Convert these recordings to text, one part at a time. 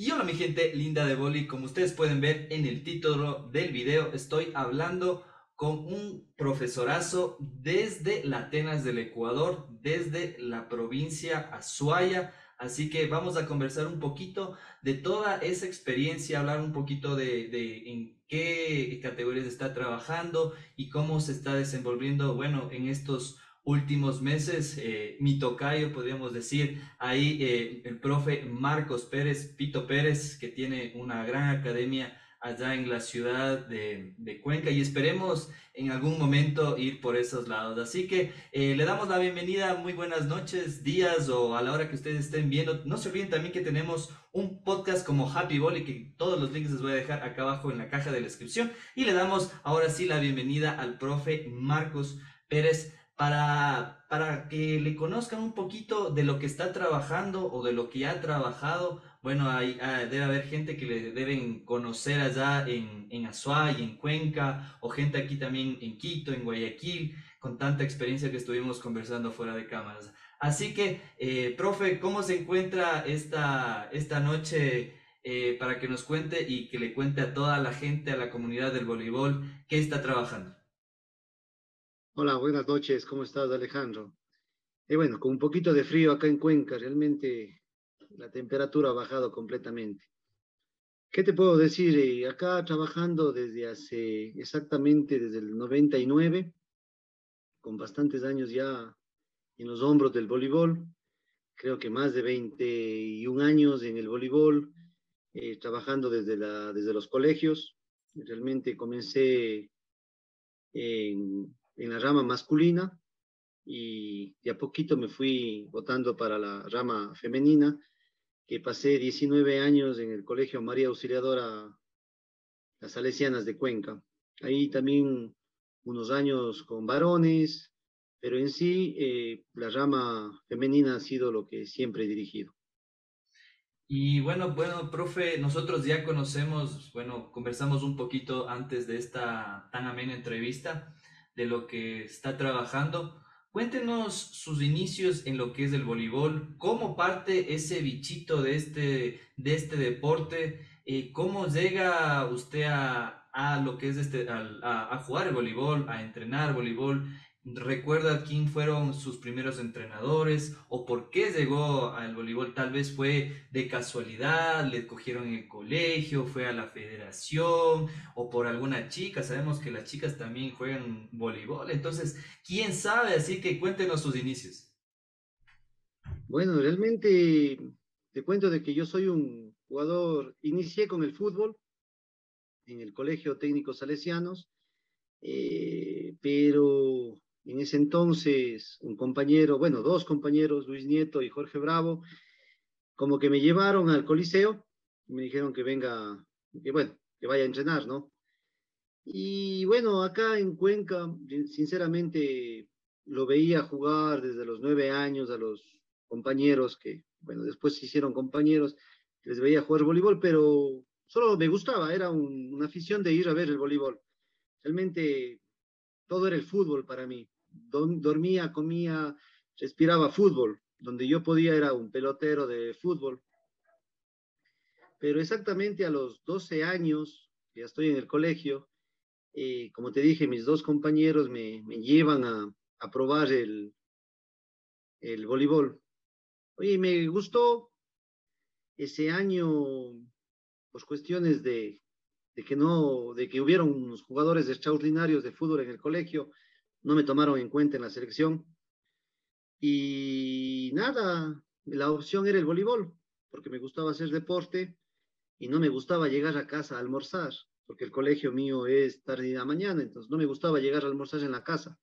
Y hola mi gente linda de Boli, como ustedes pueden ver en el título del video, estoy hablando con un profesorazo desde la Atenas del Ecuador, desde la provincia Azuaya. Así que vamos a conversar un poquito de toda esa experiencia, hablar un poquito de, de en qué categorías está trabajando y cómo se está desenvolviendo, bueno, en estos últimos meses, eh, mi tocayo, podríamos decir, ahí eh, el profe Marcos Pérez, Pito Pérez, que tiene una gran academia allá en la ciudad de, Cuenca y esperemos en algún momento ir por esos lados. Así que eh, le damos la bienvenida, muy buenas noches, días o a la hora que ustedes estén viendo. No se olviden también que tenemos un podcast como Happy Volley, que todos los links les voy a dejar acá abajo en la caja de la descripción. Y le damos ahora sí la bienvenida al profe Marcos Pérez para, para que le conozcan un poquito de lo que está trabajando o de lo que ha trabajado. Bueno, hay, ah, debe haber gente que le deben conocer allá en, en Azuay, en Cuenca, o gente aquí también en Quito, en Guayaquil, con tanta experiencia que estuvimos conversando fuera de cámaras. Así que, eh, profe, ¿cómo se encuentra esta, esta noche eh, para que nos cuente y que le cuente a toda la gente, a la comunidad del voleibol, qué está trabajando? Hola, buenas noches, ¿cómo estás Alejandro? Y bueno, con un poquito de frío acá en Cuenca, realmente la temperatura ha bajado completamente. ¿Qué te puedo decir? Eh, acá trabajando desde hace exactamente desde el 99, con bastantes años ya en los hombros del voleibol, creo que más de 21 años en el voleibol, eh, trabajando desde, la, desde los colegios. Realmente comencé en, en la rama masculina y de a poquito me fui votando para la rama femenina, que pasé 19 años en el Colegio María Auxiliadora Las Salesianas de Cuenca. Ahí también unos años con varones, pero en sí eh, la rama femenina ha sido lo que siempre he dirigido. Y bueno, bueno, profe, nosotros ya conocemos, bueno, conversamos un poquito antes de esta tan amena entrevista de lo que está trabajando. Cuéntenos sus inicios en lo que es el voleibol, cómo parte ese bichito de este, de este deporte, eh, cómo llega usted a, a lo que es este, a, jugar el voleibol, a entrenar voleibol, ¿Recuerda quién fueron sus primeros entrenadores o por qué llegó al voleibol? Tal vez fue de casualidad, le cogieron en el colegio, fue a la federación o por alguna chica. Sabemos que las chicas también juegan voleibol. Entonces, ¿quién sabe? Así que cuéntenos sus inicios. Bueno, realmente te cuento de que yo soy un jugador, inicié con el fútbol en el Colegio Técnico Salesianos, eh, pero en ese entonces, un compañero, bueno, dos compañeros, Luis Nieto y Jorge Bravo, como que me llevaron al Coliseo y me dijeron que venga, que bueno, que vaya a entrenar, ¿no? Y bueno, acá en Cuenca, sinceramente, lo veía jugar desde los nueve años a los compañeros que, bueno, después se hicieron compañeros, les veía jugar voleibol, pero solo me gustaba, era una afición de ir a ver el voleibol. Realmente todo era el fútbol para mí. Dormía, comía, respiraba fútbol. Donde yo podía era un pelotero de fútbol. Pero exactamente a los 12 años, ya estoy en el colegio, eh, como te dije, mis dos compañeros me, llevan a, a, probar el, el voleibol. Oye, me gustó ese año, pues cuestiones de, de que no, de que hubieron unos jugadores extraordinarios de fútbol en el colegio, no me tomaron en cuenta en la selección. Y nada, la opción era el voleibol, porque me gustaba hacer deporte y no me gustaba llegar a casa a almorzar, porque el colegio mío es tarde y la mañana, entonces no me gustaba llegar a almorzar en la casa.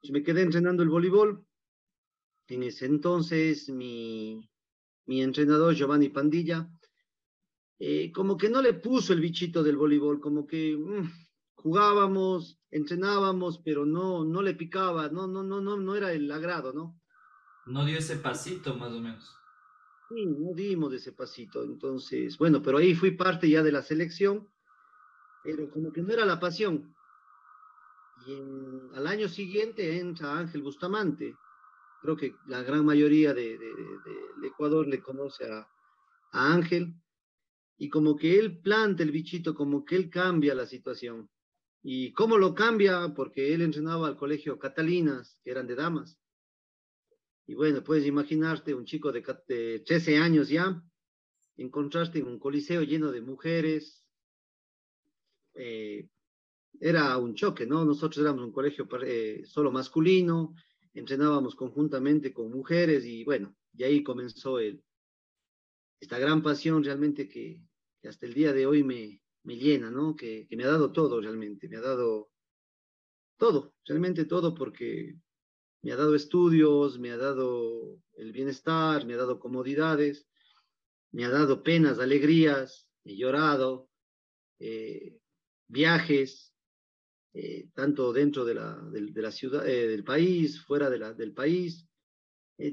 Pues me quedé entrenando el voleibol. En ese entonces mi, mi entrenador Giovanni Pandilla eh, como que no le puso el bichito del voleibol, como que mm, jugábamos, entrenábamos, pero no, no le picaba, no, no, no, no, no era el agrado, ¿no? No dio ese pasito, más o menos. Sí, no dimos ese pasito, entonces, bueno, pero ahí fui parte ya de la selección, pero como que no era la pasión. Y al año siguiente entra Ángel Bustamante. Creo que la gran mayoría de, de, de Ecuador le conoce a, a Ángel, y como que él planta el bichito, como que él cambia la situación. ¿Y cómo lo cambia? Porque él entrenaba al colegio Catalinas, que eran de damas. Y bueno, puedes imaginarte un chico de, 13 años ya, encontraste en un coliseo lleno de mujeres. Eh, era un choque, ¿no? Nosotros éramos un colegio eh, solo masculino, entrenábamos conjuntamente con mujeres y bueno, y ahí comenzó el, esta gran pasión realmente que, hasta el día de hoy me, me llena, ¿no? Que, me ha dado todo realmente, me ha dado todo, realmente todo, porque me ha dado estudios, me ha dado el bienestar, me ha dado comodidades, me ha dado penas, alegrías, he llorado, eh, viajes, eh, tanto dentro de la, ciudad, eh, del país, fuera del país,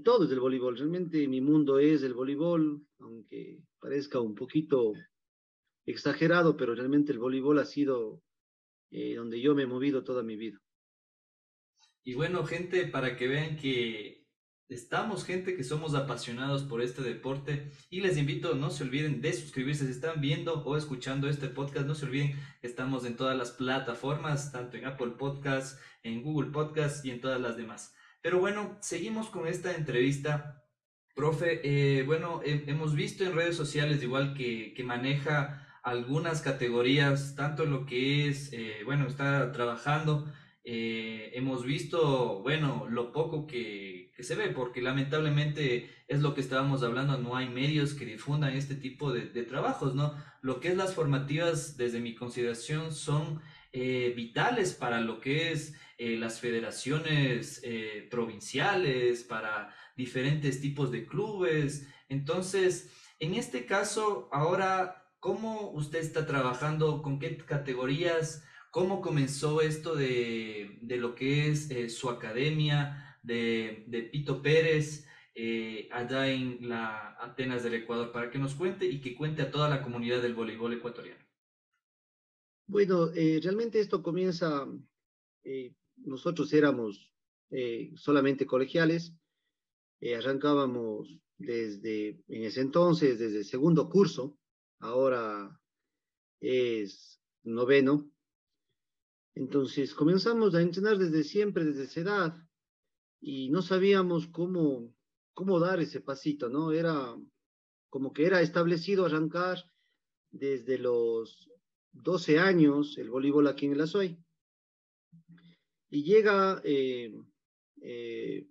todo es del voleibol. Realmente mi mundo es el voleibol, aunque parezca un poquito exagerado, pero realmente el voleibol ha sido eh, donde yo me he movido toda mi vida. Y bueno, gente, para que vean que estamos gente que somos apasionados por este deporte y les invito, no se olviden de suscribirse si están viendo o escuchando este podcast, no se olviden que estamos en todas las plataformas, tanto en Apple Podcasts, en Google Podcasts y en todas las demás. Pero bueno, seguimos con esta entrevista. Profe, eh, bueno, hemos visto en redes sociales igual que, maneja algunas categorías, tanto lo que es, eh, bueno, está trabajando. Eh, hemos visto, bueno, lo poco que, se ve, porque lamentablemente es lo que estábamos hablando, no hay medios que difundan este tipo de, trabajos, ¿no? Lo que es las formativas, desde mi consideración, son vitales para lo que es eh, las federaciones eh, provinciales, para diferentes tipos de clubes. Entonces, en este caso, ahora, ¿cómo usted está trabajando? ¿Con qué categorías? ¿Cómo comenzó esto de, lo que es eh, su academia de, de Pito Pérez? allá en la Atenas del Ecuador, para que nos cuente y que cuente a toda la comunidad del voleibol ecuatoriano. Bueno, realmente esto comienza nosotros éramos eh, solamente colegiales, eh, arrancábamos desde, en ese entonces, desde el segundo curso, ahora es noveno. Entonces comenzamos a entrenar desde siempre, desde esa edad, y no sabíamos cómo, cómo dar ese pasito, ¿no? Era como que era establecido arrancar desde los 12 años el voleibol aquí en el Azuay. Y llega, eh, eh,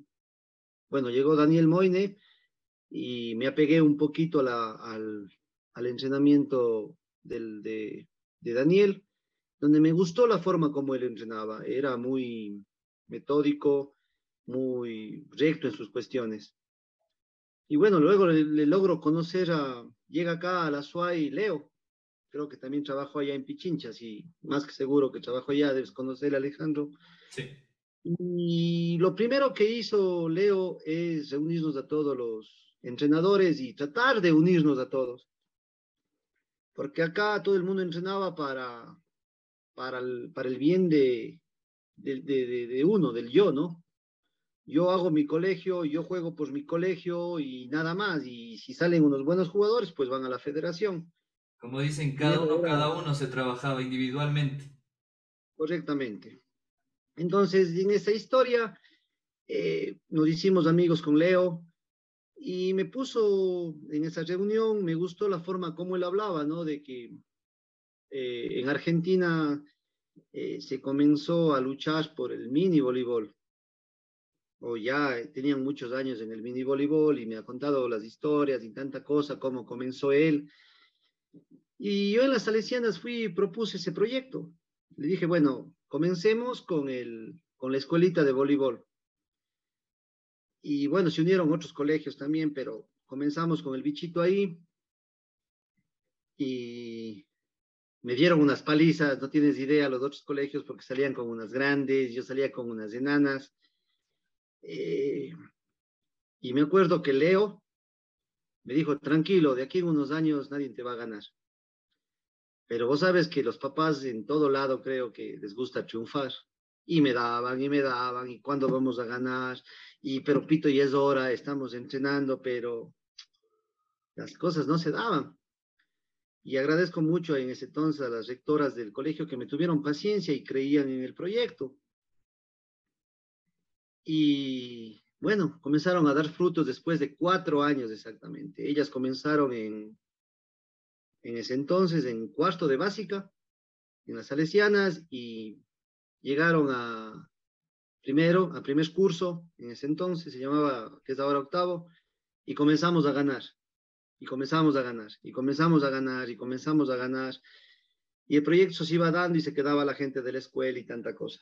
bueno, llegó Daniel Moine y me apegué un poquito al, entrenamiento de, Daniel, donde me gustó la forma como él entrenaba. Era muy metódico, muy recto en sus cuestiones. Y bueno, luego le, logro conocer a, llega acá a la SUAY Leo, creo que también trabajo allá en Pichinchas y más que seguro que trabajo allá, debes conocer a Alejandro. Sí. Y lo primero que hizo Leo es reunirnos a todos los entrenadores y tratar de unirnos a todos. Porque acá todo el mundo entrenaba para, para, el, para el bien de, de, de, de uno, del yo, ¿no? Yo hago mi colegio, yo juego por mi colegio y nada más. Y si salen unos buenos jugadores, pues van a la federación. Como dicen, cada uno, cada uno se trabajaba individualmente. Correctamente. Entonces, en esa historia, eh, nos hicimos amigos con Leo y me puso en esa reunión, me gustó la forma como él hablaba, ¿no? De que eh, en Argentina eh, se comenzó a luchar por el mini voleibol. O ya tenían muchos años en el mini voleibol y me ha contado las historias y tanta cosa, cómo comenzó él. Y yo en las Salesianas fui y propuse ese proyecto. Le dije, bueno, Comencemos con, el, con la escuelita de voleibol. Y bueno, se unieron otros colegios también, pero comenzamos con el bichito ahí. Y me dieron unas palizas, no tienes idea, los otros colegios, porque salían con unas grandes, yo salía con unas enanas. Eh, y me acuerdo que Leo me dijo, tranquilo, de aquí en unos años nadie te va a ganar. Pero vos sabes que los papás en todo lado creo que les gusta triunfar. Y me daban y me daban, y cuándo vamos a ganar, y pero Pito, y es hora, estamos entrenando, pero las cosas no se daban. Y agradezco mucho en ese entonces a las rectoras del colegio que me tuvieron paciencia y creían en el proyecto. Y bueno, comenzaron a dar frutos después de cuatro años exactamente. Ellas comenzaron en, en ese entonces en cuarto de básica, en las Salesianas, y llegaron a primero, a primer curso, en ese entonces se llamaba, que es ahora octavo, y comenzamos a ganar, y comenzamos a ganar, y comenzamos a ganar, y comenzamos a ganar, y el proyecto se iba dando y se quedaba la gente de la escuela y tanta cosa.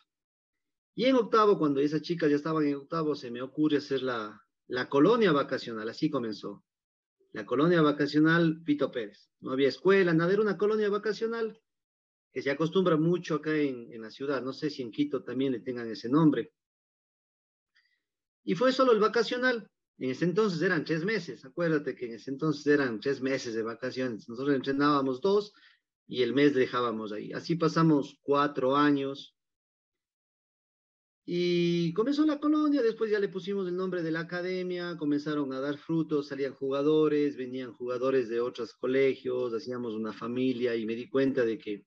Y en octavo, cuando esas chicas ya estaban en octavo, se me ocurre hacer la, la colonia vacacional, así comenzó. La colonia vacacional Pito Pérez. No había escuela, nada, era una colonia vacacional que se acostumbra mucho acá en, en la ciudad. No sé si en Quito también le tengan ese nombre. Y fue solo el vacacional. En ese entonces eran tres meses. Acuérdate que en ese entonces eran tres meses de vacaciones. Nosotros entrenábamos dos y el mes dejábamos ahí. Así pasamos cuatro años y comenzó la colonia, después ya le pusimos el nombre de la academia, comenzaron a dar frutos, salían jugadores, venían jugadores de otros colegios, hacíamos una familia y me di cuenta de que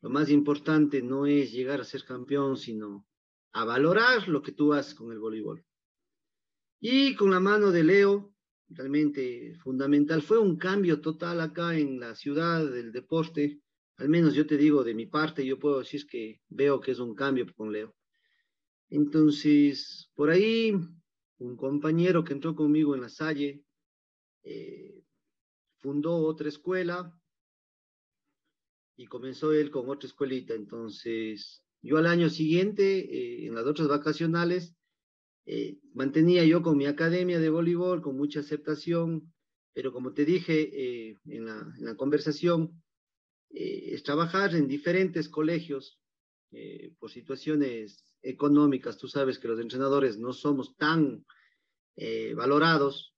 lo más importante no es llegar a ser campeón, sino a valorar lo que tú haces con el voleibol. Y con la mano de Leo, realmente fundamental, fue un cambio total acá en la ciudad del deporte, al menos yo te digo de mi parte, yo puedo decir que veo que es un cambio con Leo entonces, por ahí, un compañero que entró conmigo en la Salle eh, fundó otra escuela y comenzó él con otra escuelita. Entonces, yo al año siguiente, eh, en las otras vacacionales, eh, mantenía yo con mi academia de voleibol, con mucha aceptación, pero como te dije en la, en, la, conversación, es trabajar en diferentes colegios por situaciones económicas, tú sabes que los entrenadores no somos tan eh, valorados.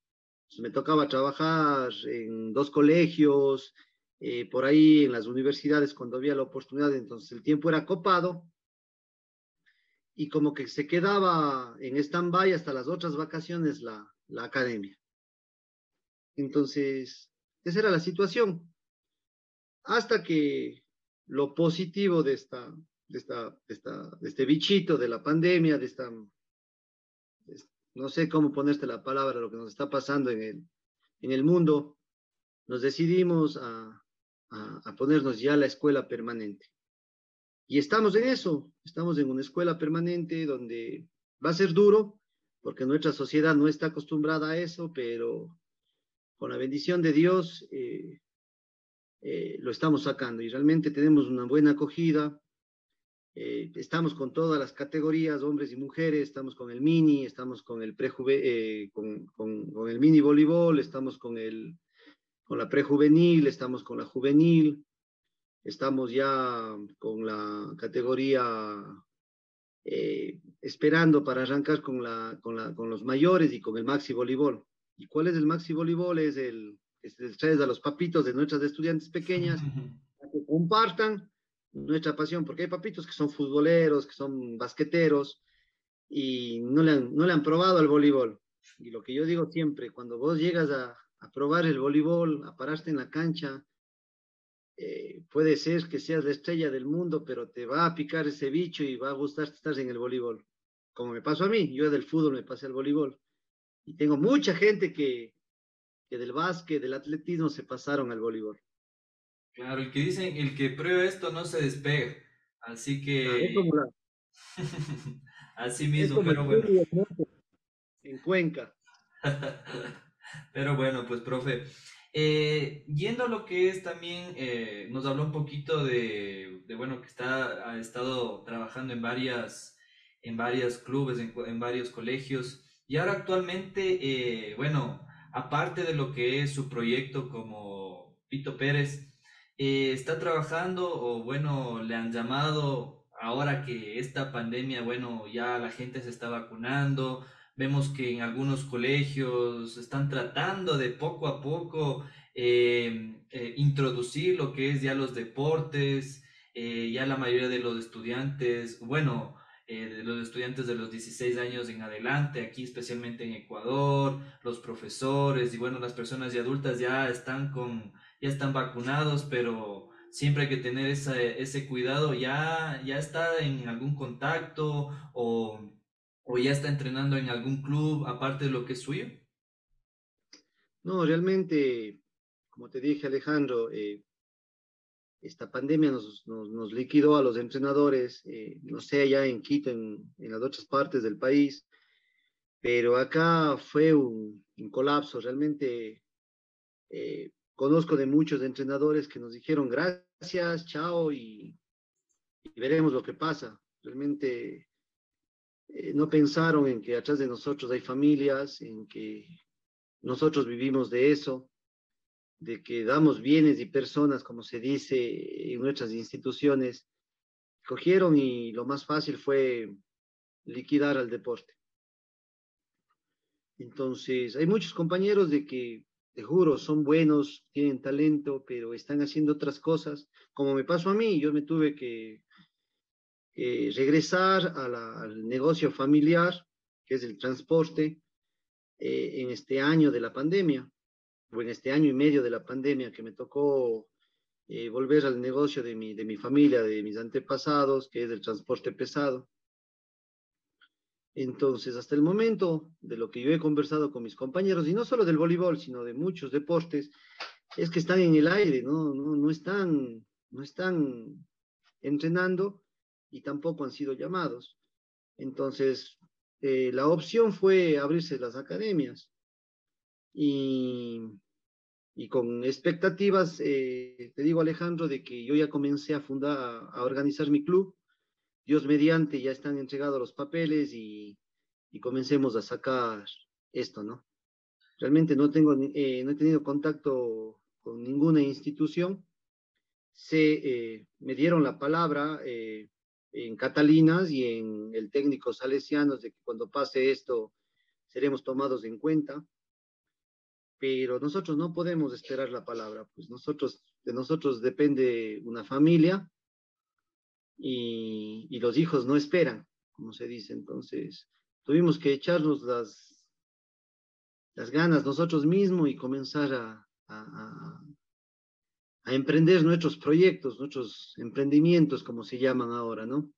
me tocaba trabajar en dos colegios, eh, por ahí en las universidades cuando había la oportunidad, entonces el tiempo era copado y como que se quedaba en stand-by hasta las otras vacaciones la, la academia. Entonces, esa era la situación. Hasta que lo positivo de esta, de, esta, esta, de este bichito, de la pandemia, de esta, no sé cómo ponerte la palabra, lo que nos está pasando en el, en el mundo, nos decidimos a, a, ponernos ya la escuela permanente. Y estamos en eso, estamos en una escuela permanente donde va a ser duro, porque nuestra sociedad no está acostumbrada a eso, pero con la bendición de Dios eh, eh, lo estamos sacando y realmente tenemos una buena acogida. Eh, estamos con todas las categorías, hombres y mujeres, estamos con el mini, estamos con el prejuve, con, con, el mini voleibol, estamos con, el, con la prejuvenil, estamos con la juvenil, estamos ya con la categoría eh, esperando para arrancar con, la, con, la, con los mayores y con el maxi voleibol. ¿Y cuál es el maxi voleibol? Es el, el a los papitos de nuestras estudiantes pequeñas, que compartan nuestra pasión, porque hay papitos que son futboleros, que son basqueteros y no le han, no le han probado el voleibol. Y lo que yo digo siempre, cuando vos llegas a, a probar el voleibol, a pararte en la cancha, eh, puede ser que seas la estrella del mundo, pero te va a picar ese bicho y va a gustar estar en el voleibol. Como me pasó a mí, yo del fútbol me pasé al voleibol. Y tengo mucha gente que, que del básquet, del atletismo se pasaron al voleibol. Claro, el que dicen, el que prueba esto no se despega. Así que. Así mismo, pero bueno. En Cuenca. pero bueno, pues, profe. Eh, yendo a lo que es también, eh, nos habló un poquito de, de, bueno, que está, ha estado trabajando en varias, en varios clubes, en, en varios colegios. Y ahora actualmente, eh, bueno, aparte de lo que es su proyecto como Pito Pérez, eh, está trabajando o bueno, le han llamado ahora que esta pandemia, bueno, ya la gente se está vacunando, vemos que en algunos colegios están tratando de poco a poco eh, eh, introducir lo que es ya los deportes, ya la mayoría de los estudiantes, bueno, eh, de los estudiantes de los 16 años en adelante, aquí especialmente en Ecuador, los profesores y bueno, las personas y adultas ya están con, ya están vacunados, pero siempre hay que tener ese cuidado, ya, ya está en algún contacto o, o ya está entrenando en algún club aparte de lo que es suyo. No, realmente, como te dije Alejandro, eh, esta pandemia nos, nos, liquidó a los entrenadores, eh, no sé, allá en Quito, en, en, las otras partes del país, pero acá fue un, colapso. Realmente eh, conozco de muchos entrenadores que nos dijeron gracias, chao y, veremos lo que pasa. Realmente eh, no pensaron en que atrás de nosotros hay familias, en que nosotros vivimos de eso de que damos bienes y personas, como se dice en nuestras instituciones, cogieron y lo más fácil fue liquidar al deporte. Entonces, hay muchos compañeros de que, te juro, son buenos, tienen talento, pero están haciendo otras cosas, como me pasó a mí, yo me tuve que, regresar al negocio familiar, que es el transporte, eh, en este año de la pandemia en este año y medio de la pandemia que me tocó eh, volver al negocio de mi, de mi familia, de mis antepasados, que es el transporte pesado. Entonces, hasta el momento de lo que yo he conversado con mis compañeros, y no solo del voleibol, sino de muchos deportes, es que están en el aire, no, no, no, están, no están entrenando y tampoco han sido llamados. Entonces, eh, la opción fue abrirse las academias y, y con expectativas, eh, te digo Alejandro, de que yo ya comencé a fundar, a, organizar mi club. Dios mediante, ya están entregados los papeles y, y comencemos a sacar esto, ¿no? Realmente no, tengo, eh, no he tenido contacto con ninguna institución. Se, me dieron la palabra en Catalinas y en el técnico Salesianos de que cuando pase esto seremos tomados en cuenta pero nosotros no podemos esperar la palabra, pues nosotros, de nosotros depende una familia y, y los hijos no esperan, como se dice. Entonces, tuvimos que echarnos las, las ganas nosotros mismos y comenzar a, a, a, emprender nuestros proyectos, nuestros emprendimientos, como se llaman ahora, ¿no?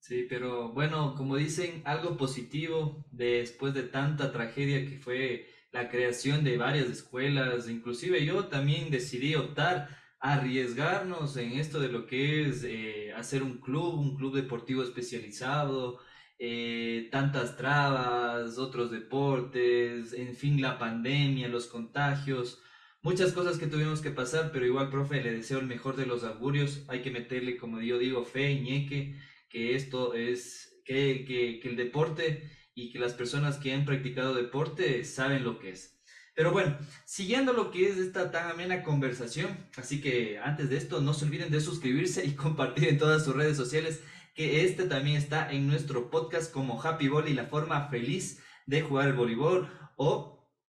Sí, pero bueno, como dicen, algo positivo después de tanta tragedia que fue la creación de varias escuelas, inclusive yo también decidí optar a arriesgarnos en esto de lo que es eh, hacer un club, un club deportivo especializado, eh, tantas trabas, otros deportes, en fin, la pandemia, los contagios, muchas cosas que tuvimos que pasar, pero igual, profe, le deseo el mejor de los augurios, hay que meterle, como yo digo, fe y ñeque, que esto es, que, que, que el deporte y que las personas que han practicado deporte saben lo que es. Pero bueno, siguiendo lo que es esta tan amena conversación, así que antes de esto no se olviden de suscribirse y compartir en todas sus redes sociales que este también está en nuestro podcast como Happy Volley, la forma feliz de jugar el voleibol o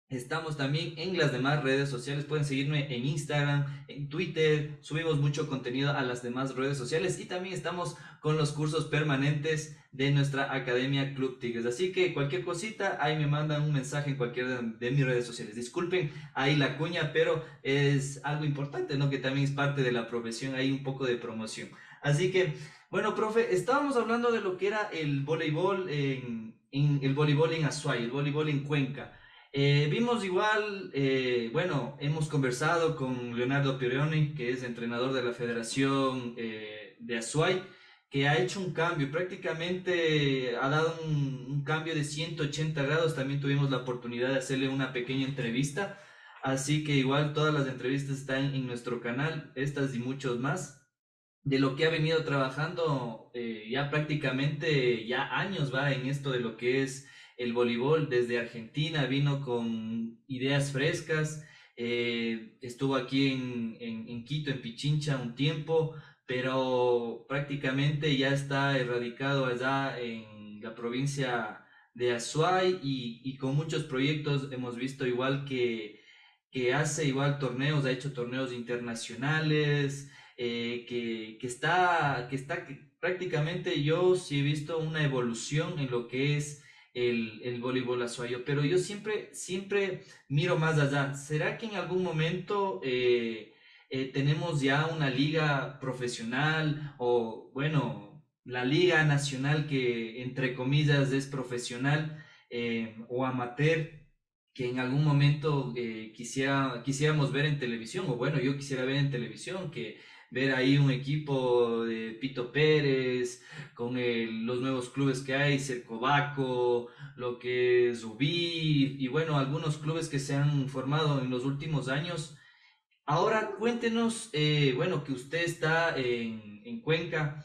Estamos también en las demás redes sociales. Pueden seguirme en Instagram, en Twitter. Subimos mucho contenido a las demás redes sociales y también estamos con los cursos permanentes de nuestra Academia Club Tigres. Así que cualquier cosita, ahí me mandan un mensaje en cualquiera de, mis redes sociales. Disculpen ahí la cuña, pero es algo importante, ¿no? Que también es parte de la profesión, hay un poco de promoción. Así que, bueno, profe, estábamos hablando de lo que era el voleibol en, en el voleibol en Azuay, el voleibol en Cuenca. Eh, vimos igual, eh, bueno, hemos conversado con Leonardo Pirioni, que es entrenador de la Federación eh, de Azuay, que ha hecho un cambio, prácticamente ha dado un, un, cambio de 180 grados. También tuvimos la oportunidad de hacerle una pequeña entrevista, así que igual todas las entrevistas están en nuestro canal, estas y muchos más, de lo que ha venido trabajando ya prácticamente, ya años va en esto de lo que es el voleibol desde Argentina, vino con ideas frescas, eh, estuvo aquí en, en, Quito, en Pichincha, un tiempo, pero prácticamente ya está erradicado allá en la provincia de Azuay y, con muchos proyectos hemos visto igual que, que hace igual torneos, ha hecho torneos internacionales, eh, que, que, está, que está prácticamente yo sí he visto una evolución en lo que es el, el voleibol azuayo, pero yo siempre, siempre miro más allá. ¿Será que en algún momento eh, eh, tenemos ya una liga profesional o, bueno, la liga nacional que entre comillas es profesional eh, o amateur? que en algún momento quisiera, quisiéramos ver en televisión, o bueno, yo quisiera ver en televisión, que ver ahí un equipo de Pito Pérez, con los nuevos clubes que hay, Cercovaco, lo que es y bueno, algunos clubes que se han formado en los últimos años. Ahora cuéntenos, eh, bueno, que usted está en, en Cuenca,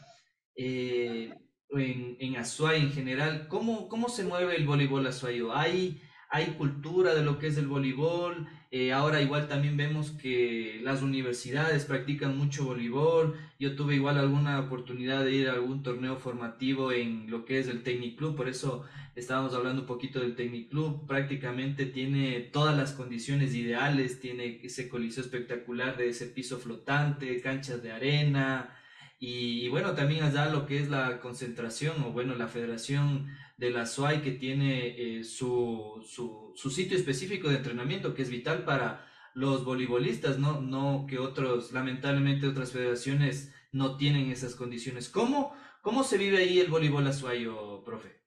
eh, en, en Azuay en general, ¿cómo, ¿cómo se mueve el voleibol azuayo? ¿Hay, ¿Hay cultura de lo que es el voleibol? Eh, ahora igual también vemos que las universidades practican mucho voleibol. Yo tuve igual alguna oportunidad de ir a algún torneo formativo en lo que es el Technic Club, por eso estábamos hablando un poquito del Technic Club. Prácticamente tiene todas las condiciones ideales, tiene ese coliseo espectacular de ese piso flotante, canchas de arena. Y, bueno, también allá lo que es la concentración o bueno, la federación de la SUAI que tiene eh, su, su, sitio específico de entrenamiento que es vital para los voleibolistas, ¿no? No que otros, lamentablemente otras federaciones no tienen esas condiciones. ¿Cómo, cómo se vive ahí el voleibol azuayo, profe?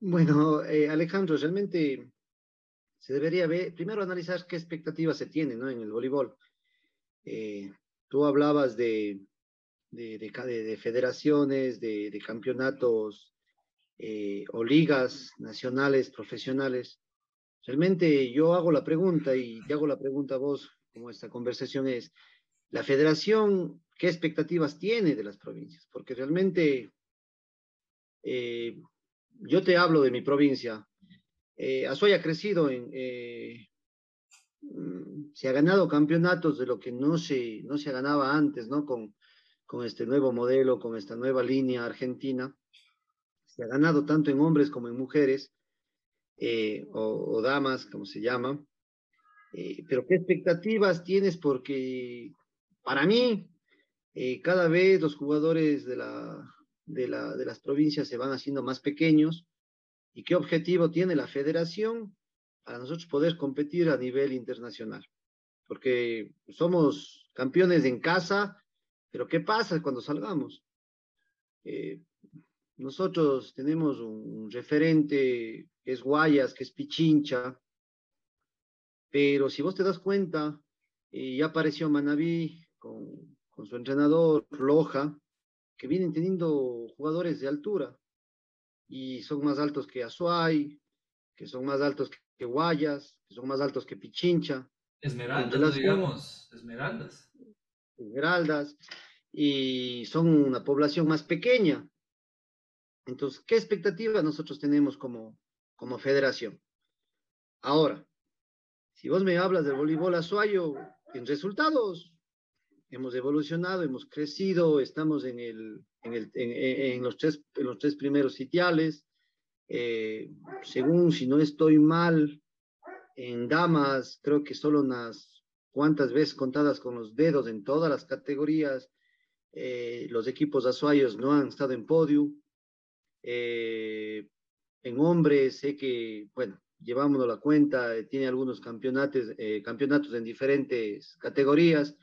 Bueno, eh, Alejandro, realmente se debería ver, primero analizar qué expectativas se tienen ¿no? en el voleibol. Eh, tú hablabas de, de, de federaciones, de, campeonatos eh, o ligas nacionales, profesionales. Realmente yo hago la pregunta y te hago la pregunta a vos, como esta conversación es, ¿la federación qué expectativas tiene de las provincias? Porque realmente eh, yo te hablo de mi provincia. Eh, Azuay ha crecido en... Eh, mm, se ha ganado campeonatos de lo que no se, no se ganaba antes, ¿no? Con, con este nuevo modelo, con esta nueva línea argentina. Ha ganado tanto en hombres como en mujeres, eh, o, damas, como se llama. Eh, pero ¿qué expectativas tienes? Porque para mí, eh, cada vez los jugadores de, la, de, la, de las provincias se van haciendo más pequeños. ¿Y qué objetivo tiene la federación para nosotros poder competir a nivel internacional? Porque somos campeones en casa, pero ¿qué pasa cuando salgamos? Nosotros tenemos un referente que es Guayas, que es Pichincha, pero si vos te das cuenta, eh, ya apareció Manaví con, con, su entrenador Loja, que vienen teniendo jugadores de altura y son más altos que Azuay, que son más altos que, Guayas, que son más altos que Pichincha. Esmeraldas, digamos, esmeraldas. Esmeraldas, y son una población más pequeña. Entonces, ¿qué expectativa nosotros tenemos como, como federación? Ahora, si vos me hablas del voleibol azuayo, en resultados hemos evolucionado, hemos crecido, estamos en, el, en, el, en, los, tres, en los tres primeros sitiales. Eh, según, si no estoy mal, en damas, creo que solo unas cuántas veces contadas con los dedos en todas las categorías. Eh, los equipos azuayos no han estado en podio. Eh, en hombres sé que, bueno, llevámonos la cuenta, eh, tiene algunos campeonatos, campeonatos en diferentes categorías.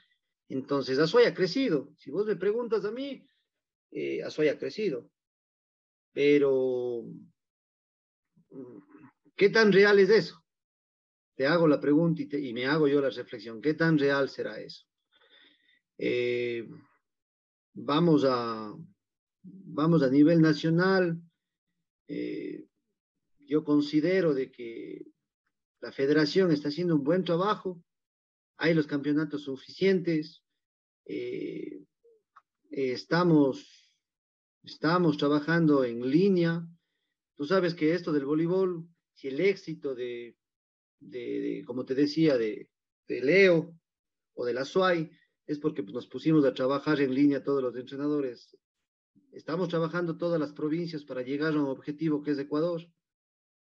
Entonces, Azuay ha crecido. Si vos me preguntas a mí, eh, Azuay ha crecido. Pero, ¿qué tan real es eso? te hago la pregunta y, me hago yo la reflexión, ¿qué tan real será eso? Eh, vamos, a, vamos a nivel nacional, eh, yo considero de que la federación está haciendo un buen trabajo, hay los campeonatos suficientes, eh, estamos, estamos trabajando en línea. Tú sabes que esto del voleibol, si el éxito de, de, como te decía, de, de, Leo o de la SUAI, es porque nos pusimos a trabajar en línea todos los entrenadores. Estamos trabajando todas las provincias para llegar a un objetivo que es Ecuador,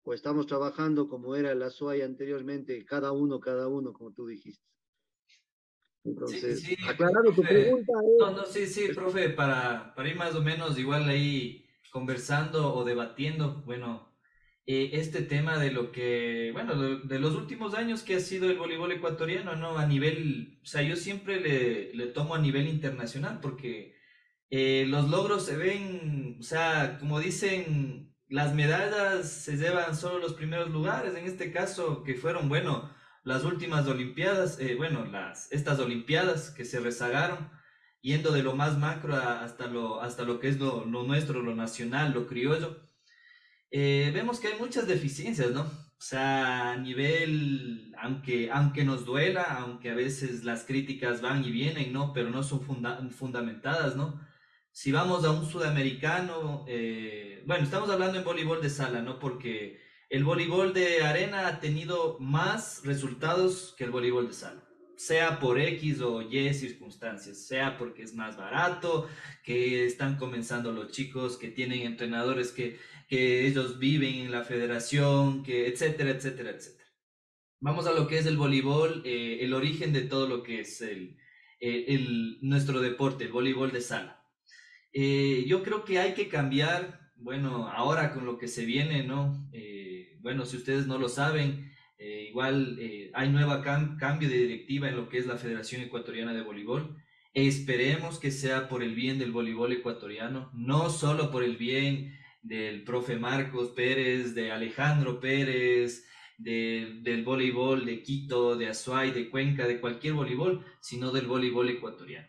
o estamos trabajando como era la SUAI anteriormente, cada uno, cada uno, como tú dijiste. Entonces, sí, aclarado tu pregunta. No, no, sí, sí, profe, para, para ir más o menos igual ahí conversando o debatiendo, bueno, eh, este tema de lo que, bueno, de, los últimos años que ha sido el voleibol ecuatoriano, ¿no? A nivel, o sea, yo siempre le, le tomo a nivel internacional porque eh, los logros se ven, o sea, como dicen, las medallas se llevan solo los primeros lugares, en este caso que fueron, bueno, las últimas Olimpiadas, eh, bueno, las, estas Olimpiadas que se rezagaron, yendo de lo más macro hasta lo, hasta lo que es lo, nuestro, lo nacional, lo criollo, eh, vemos que hay muchas deficiencias, ¿no? O sea, a nivel, aunque, aunque nos duela, aunque a veces las críticas van y vienen, ¿no? Pero no son fundamentadas, ¿no? Si vamos a un sudamericano, eh, bueno, estamos hablando en voleibol de sala, ¿no? Porque el voleibol de arena ha tenido más resultados que el voleibol de sala, sea por X o Y circunstancias, sea porque es más barato, que están comenzando los chicos, que tienen entrenadores que, que ellos viven en la federación, que etcétera, etcétera, etcétera. Vamos a lo que es el voleibol, eh, el origen de todo lo que es el, eh, nuestro deporte, el voleibol de sala. Eh, yo creo que hay que cambiar, bueno, ahora con lo que se viene, ¿no? bueno, si ustedes no lo saben, eh, igual eh, hay nueva cambio de directiva en lo que es la Federación Ecuatoriana de Voleibol. Esperemos que sea por el bien del voleibol ecuatoriano, no solo por el bien del profe Marcos Pérez, de Alejandro Pérez, del voleibol de Quito, de Azuay, de Cuenca, de cualquier voleibol, sino del voleibol ecuatoriano.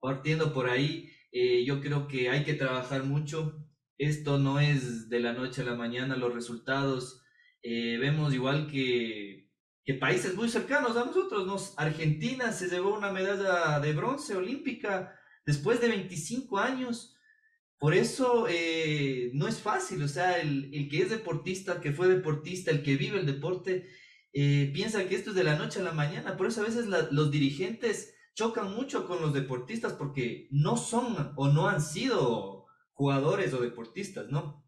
Partiendo por ahí, eh, yo creo que hay que trabajar mucho esto no es de la noche a la mañana los resultados. Eh, vemos igual que, que, países muy cercanos a nosotros, ¿no? Argentina se llevó una medalla de bronce olímpica después de 25 años. Por eso eh, no es fácil, o sea, el, el, que es deportista, que fue deportista, el que vive el deporte, eh, piensa que esto es de la noche a la mañana. Por eso a veces los dirigentes chocan mucho con los deportistas porque no son o no han sido jugadores o deportistas, ¿no?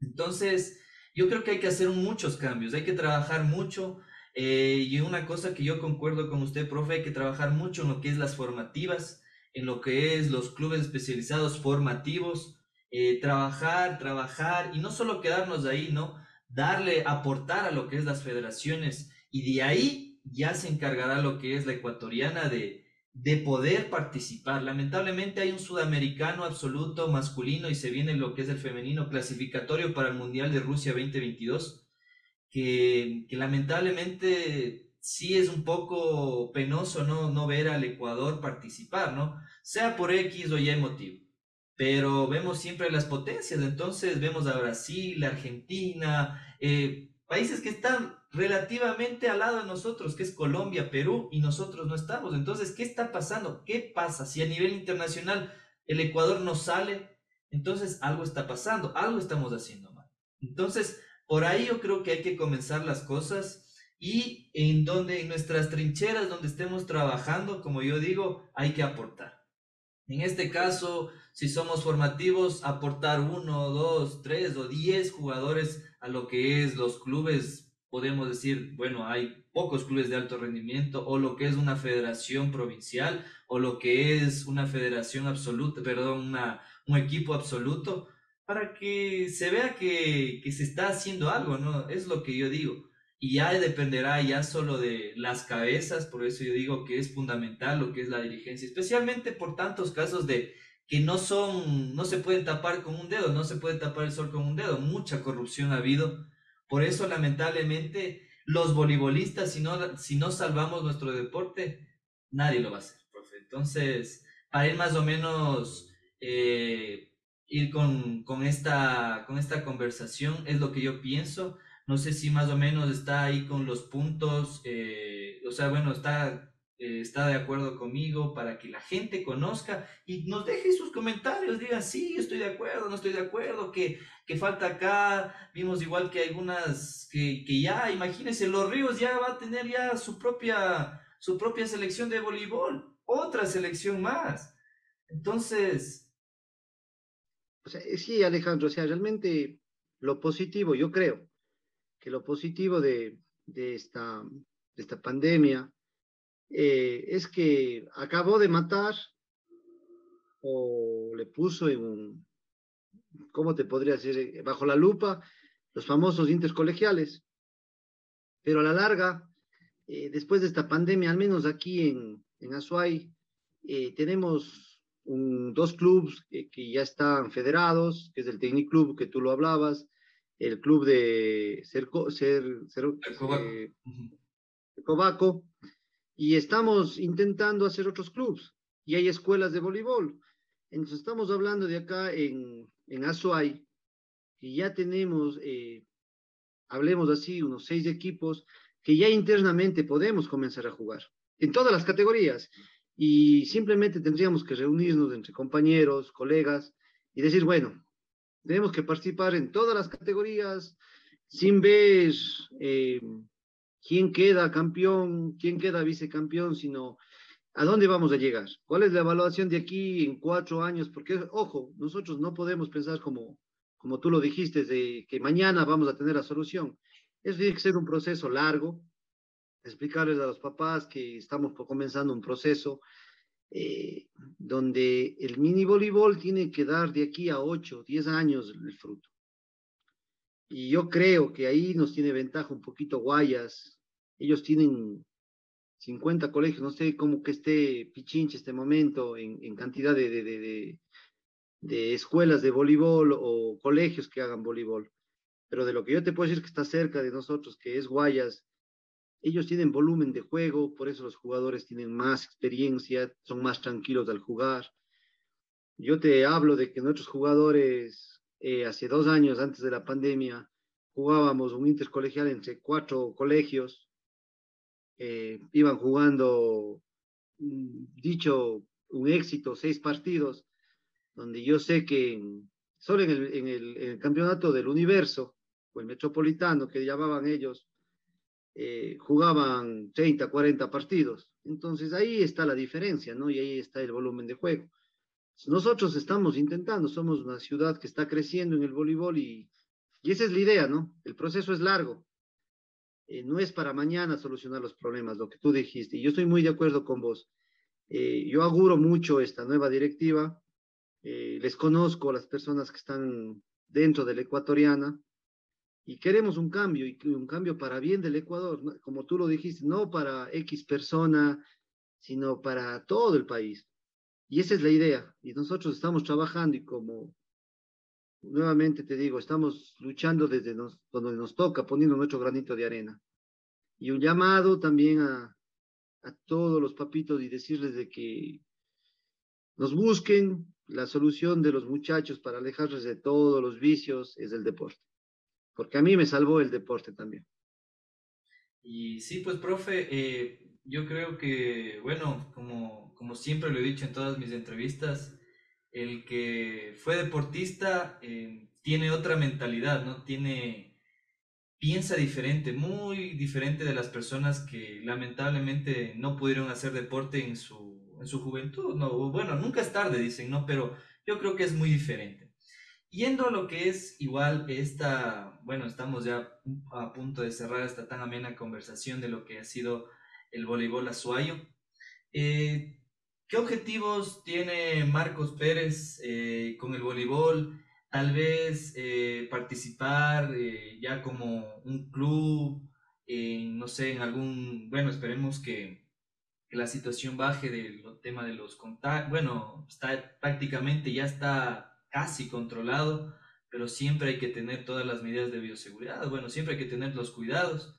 Entonces, yo creo que hay que hacer muchos cambios, hay que trabajar mucho. Eh, y una cosa que yo concuerdo con usted, profe, hay que trabajar mucho en lo que es las formativas, en lo que es los clubes especializados formativos, eh, trabajar, trabajar y no solo quedarnos ahí, ¿no? Darle, aportar a lo que es las federaciones y de ahí ya se encargará lo que es la ecuatoriana de, de poder participar. Lamentablemente hay un sudamericano absoluto masculino y se viene lo que es el femenino clasificatorio para el Mundial de Rusia 2022, que, lamentablemente sí es un poco penoso no, no ver al Ecuador participar, ¿no? Sea por X o Y motivo. Pero vemos siempre las potencias, entonces vemos a Brasil, Argentina, eh, países que están relativamente al lado de nosotros, que es Colombia, Perú, y nosotros no estamos. Entonces, ¿qué está pasando? ¿Qué pasa si a nivel internacional el Ecuador no sale? Entonces, algo está pasando, algo estamos haciendo mal. Entonces, por ahí yo creo que hay que comenzar las cosas y en donde en nuestras trincheras donde estemos trabajando, como yo digo, hay que aportar. En este caso, si somos formativos, aportar uno, dos, tres o diez jugadores a lo que es los clubes podemos decir, bueno, hay pocos clubes de alto rendimiento, o lo que es una federación provincial, o lo que es una federación absoluta, perdón, una, un equipo absoluto, para que se vea que, que se está haciendo algo, ¿no? Es lo que yo digo. Y ya dependerá ya solo de las cabezas, por eso yo digo que es fundamental lo que es la dirigencia, especialmente por tantos casos de que no son, no se pueden tapar con un dedo, no se puede tapar el sol con un dedo, mucha corrupción ha habido por eso, lamentablemente, los voleibolistas, si no, si no salvamos nuestro deporte, nadie lo va a hacer, profe. Entonces, para ir más o menos, eh, ir con, con, esta, con esta conversación, es lo que yo pienso. No sé si más o menos está ahí con los puntos, eh, o sea, bueno, está eh, está de acuerdo conmigo para que la gente conozca y nos deje sus comentarios, digan, sí, estoy de acuerdo, no estoy de acuerdo, que, que falta acá, vimos igual que algunas, que, que ya, imagínense, Los Ríos ya va a tener ya su propia, su propia selección de voleibol, otra selección más. Entonces... O sea, sí, Alejandro, o sea, realmente lo positivo, yo creo que lo positivo de, de, esta, de esta pandemia, eh, es que acabó de matar o le puso en un, ¿cómo te podría decir? Bajo la lupa los famosos intercolegiales. Pero a la larga, eh, después de esta pandemia, al menos aquí en, en Azuay, eh, tenemos dos clubes que, ya están federados, que es el Technic Club, que tú lo hablabas, el club de Cerco, Cer, eh, Cobaco, y estamos intentando hacer otros clubes, y hay escuelas de voleibol. Entonces estamos hablando de acá en, en Azuay, que ya tenemos, eh, hablemos así, unos seis equipos que ya internamente podemos comenzar a jugar, en todas las categorías. Y simplemente tendríamos que reunirnos entre compañeros, colegas, y decir, bueno, tenemos que participar en todas las categorías sin ver eh, quién queda campeón, quién queda vicecampeón, sino a dónde vamos a llegar. ¿Cuál es la evaluación de aquí en cuatro años? Porque, ojo, nosotros no podemos pensar como, como tú lo dijiste, de que mañana vamos a tener la solución. Eso tiene que ser un proceso largo, explicarles a los papás que estamos comenzando un proceso eh, donde el mini voleibol tiene que dar de aquí a 8, 10 años el fruto. Y yo creo que ahí nos tiene ventaja un poquito Guayas. Ellos tienen 50 colegios, no sé cómo que esté Pichinche este momento en, cantidad de, de, de, de, escuelas de voleibol o colegios que hagan voleibol. Pero de lo que yo te puedo decir que está cerca de nosotros, que es Guayas, ellos tienen volumen de juego, por eso los jugadores tienen más experiencia, son más tranquilos al jugar. Yo te hablo de que nuestros jugadores, eh, hace dos años antes de la pandemia, jugábamos un intercolegial entre cuatro colegios, eh, iban jugando, mm, dicho, un éxito, seis partidos, donde yo sé que solo en el, en el campeonato del universo, o el metropolitano que llamaban ellos, eh, jugaban 30, 40 partidos. Entonces ahí está la diferencia, ¿no? Y ahí está el volumen de juego. Nosotros estamos intentando, somos una ciudad que está creciendo en el voleibol y, y esa es la idea, ¿no? El proceso es largo. Eh, no es para mañana solucionar los problemas, lo que tú dijiste. Y yo estoy muy de acuerdo con vos. Eh, yo auguro mucho esta nueva directiva. les conozco a las personas que están dentro de la ecuatoriana y queremos un cambio, y un cambio para bien del Ecuador, como tú lo dijiste, no para X persona, sino para todo el país. Y esa es la idea. Y nosotros estamos trabajando y como nuevamente te digo, estamos luchando desde donde nos toca, poniendo nuestro granito de arena. Y un llamado también a, a todos los papitos y decirles de que nos busquen la solución de los muchachos para alejarles de todos los vicios es el deporte porque a mí me salvó el deporte también. Y sí, pues, profe, eh, yo creo que, bueno, como, como siempre lo he dicho en todas mis entrevistas, el que fue deportista eh, tiene otra mentalidad, ¿no? Tiene, piensa diferente, muy diferente de las personas que lamentablemente no pudieron hacer deporte en su, en su juventud, ¿no? Bueno, nunca es tarde, dicen, ¿no? Pero yo creo que es muy diferente. Yendo a lo que es igual esta, bueno, estamos ya a punto de cerrar esta tan amena conversación de lo que ha sido el voleibol azuayo. Eh, ¿Qué objetivos tiene Marcos Pérez eh, con el voleibol? Tal vez eh, participar ya como un club, no sé, en algún, bueno, esperemos que, que la situación baje del tema de los contactos. Bueno, está prácticamente, ya está casi controlado, pero siempre hay que tener todas las medidas de bioseguridad. Bueno, siempre hay que tener los cuidados,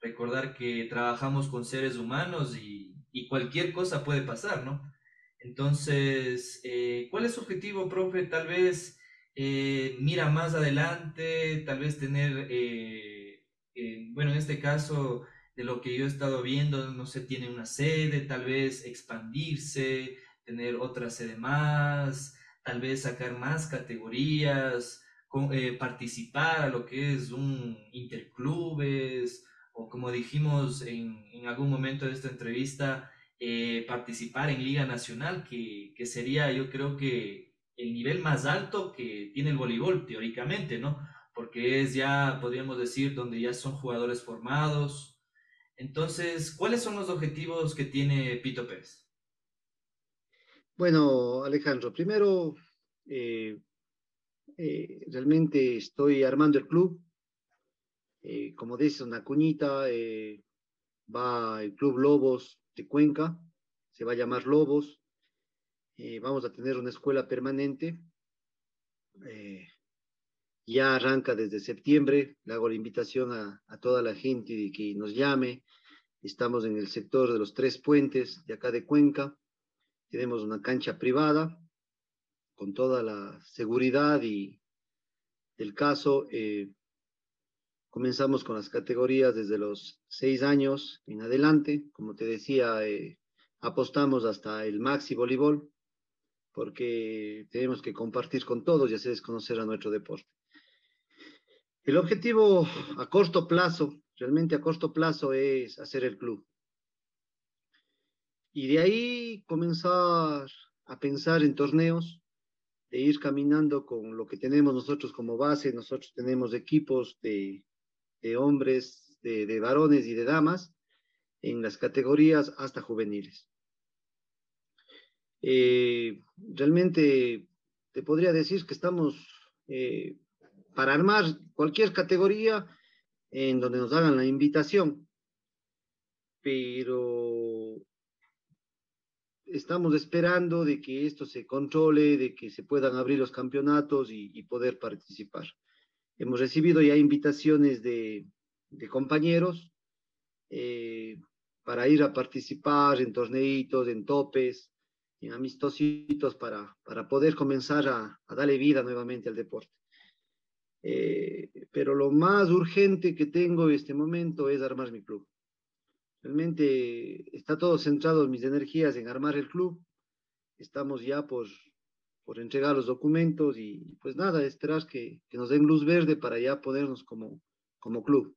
recordar que trabajamos con seres humanos y, cualquier cosa puede pasar, ¿no? Entonces, eh, ¿cuál es su objetivo, profe? Tal vez eh, mira más adelante, tal vez tener, eh, bueno, en este caso, de lo que yo he estado viendo, no sé, tiene una sede, tal vez expandirse, tener otra sede más, tal vez sacar más categorías, eh, participar a lo que es un interclubes, o como dijimos en, en algún momento de esta entrevista, eh, participar en Liga Nacional, que, que, sería yo creo que el nivel más alto que tiene el voleibol, teóricamente, ¿no? Porque es ya, podríamos decir, donde ya son jugadores formados, Entonces, ¿cuáles son los objetivos que tiene Pito Pérez? Bueno, Alejandro, primero, eh, eh, realmente estoy armando el club. Eh, como dice una cuñita, va el Club Lobos de Cuenca, se va a llamar Lobos. vamos a tener una escuela permanente. ya arranca desde septiembre. Le hago la invitación a, a toda la gente de que nos llame. Estamos en el sector de los tres puentes de acá de Cuenca. Tenemos una cancha privada con toda la seguridad y el caso. Eh, comenzamos con las categorías desde los seis años en adelante. Como te decía, eh, apostamos hasta el maxi voleibol porque tenemos que compartir con todos y hacerles conocer a nuestro deporte. El objetivo a corto plazo, realmente a corto plazo, es hacer el club. Y de ahí comenzar a pensar en torneos, de ir caminando con lo que tenemos nosotros como base. Nosotros tenemos equipos de, hombres, de, varones y de damas en las categorías hasta juveniles. Eh, realmente te podría decir que estamos eh, para armar cualquier categoría en donde nos hagan la invitación, pero estamos esperando de que esto se controle, de que se puedan abrir los campeonatos y, poder participar. Hemos recibido ya invitaciones de, compañeros eh, para ir a participar en torneitos, en topes, en amistositos, para, para poder comenzar a, darle vida nuevamente al deporte. Eh, pero lo más urgente que tengo en este momento es armar mi club. Realmente está todo centrado mis energías en armar el club. Estamos ya por, por entregar los documentos y pues nada, esperar que, que, nos den luz verde para ya ponernos como, como club.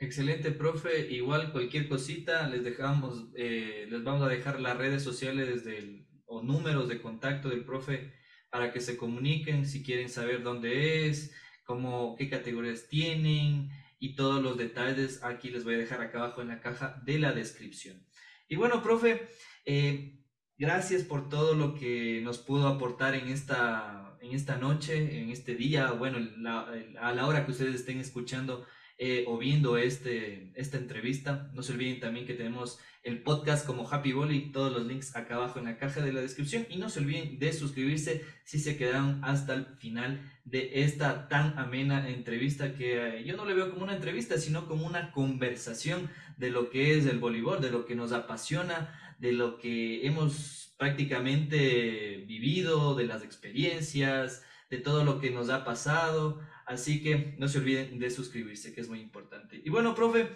Excelente, profe. Igual cualquier cosita, les dejamos, eh, les vamos a dejar las redes sociales del, o números de contacto del profe para que se comuniquen si quieren saber dónde es, cómo, qué categorías tienen, y todos los detalles aquí les voy a dejar acá abajo en la caja de la descripción. Y bueno, profe, eh, gracias por todo lo que nos pudo aportar en esta, en esta noche, en este día, bueno, a la hora que ustedes estén escuchando eh, o viendo este, esta entrevista. No se olviden también que tenemos el podcast como Happy Volley, todos los links acá abajo en la caja de la descripción. Y no se olviden de suscribirse si se quedaron hasta el final de esta tan amena entrevista que eh, yo no le veo como una entrevista, sino como una conversación de lo que es el voleibol, de lo que nos apasiona, de lo que hemos prácticamente vivido, de las experiencias, de todo lo que nos ha pasado. Así que no se olviden de suscribirse, que es muy importante. Y bueno, profe,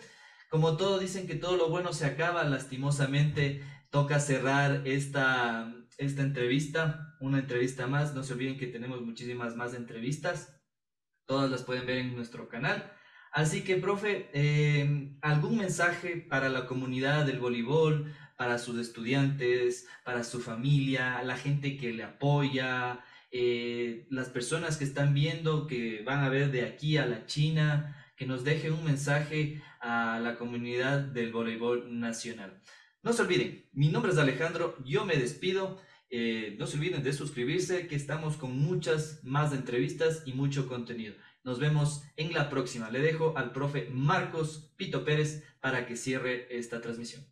como todos dicen que todo lo bueno se acaba, lastimosamente toca cerrar esta, esta entrevista, una entrevista más. No se olviden que tenemos muchísimas más entrevistas. Todas las pueden ver en nuestro canal. Así que, profe, eh, ¿algún mensaje para la comunidad del voleibol, para sus estudiantes, para su familia, la gente que le apoya, eh, las personas que están viendo, que van a ver de aquí a la China, que nos dejen un mensaje a la comunidad del voleibol nacional. No se olviden, mi nombre es Alejandro, yo me despido. Eh, no se olviden de suscribirse, que estamos con muchas más entrevistas y mucho contenido. Nos vemos en la próxima. Le dejo al profe Marcos Pito Pérez para que cierre esta transmisión.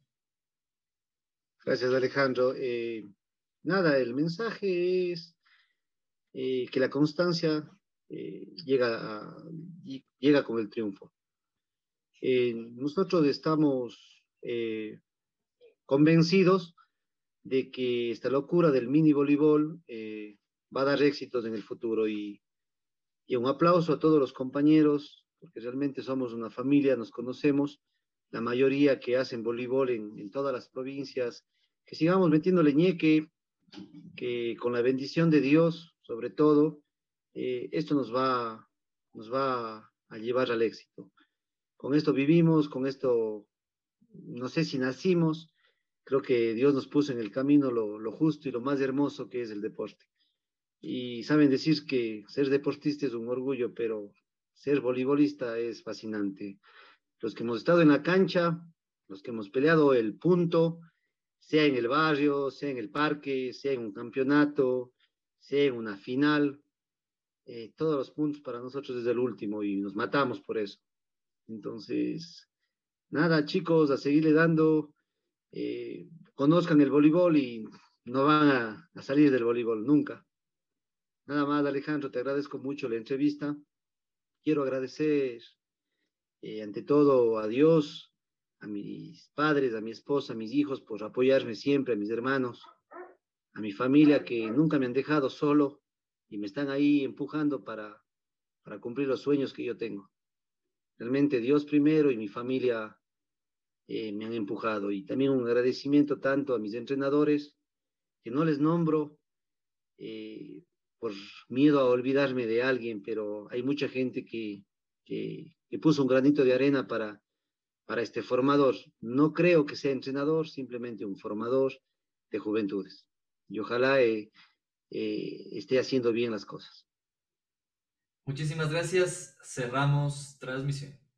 Gracias, Alejandro. Eh, nada, el mensaje es eh, que la constancia eh, llega, llega con el triunfo. Eh, nosotros estamos convencidos de que esta locura del mini voleibol va a dar éxitos en el futuro y, y un aplauso a todos los compañeros, porque realmente somos una familia, nos conocemos, la mayoría que hacen voleibol en, en todas las provincias, que sigamos metiéndole ñeque, que con la bendición de Dios sobre todo, eh, esto nos va, nos va a llevar al éxito. Con esto vivimos, con esto, no sé si nacimos, creo que Dios nos puso en el camino lo, lo justo y lo más hermoso que es el deporte. Y saben decir que ser deportista es un orgullo, pero ser voleibolista es fascinante. los que hemos estado en la cancha, los que hemos peleado el punto, sea en el barrio, sea en el parque, sea en un campeonato, sea una final, eh, todos los puntos para nosotros es el último y nos matamos por eso. Entonces, nada, chicos, a seguirle dando, eh, conozcan el voleibol y no van a, salir del voleibol nunca. Nada más, Alejandro, te agradezco mucho la entrevista. Quiero agradecer eh, ante todo a Dios, a mis padres, a mi esposa, a mis hijos por apoyarme siempre, a mis hermanos, a mi familia que nunca me han dejado solo y me están ahí empujando para, para cumplir los sueños que yo tengo. Realmente Dios primero y mi familia eh, me han empujado. Y también un agradecimiento tanto a mis entrenadores, que no les nombro eh, por miedo a olvidarme de alguien, pero hay mucha gente que, que, puso un granito de arena para, para este formador. No creo que sea entrenador, simplemente un formador de juventudes. Y ojalá eh, esté haciendo bien las cosas. Muchísimas gracias. Cerramos transmisión.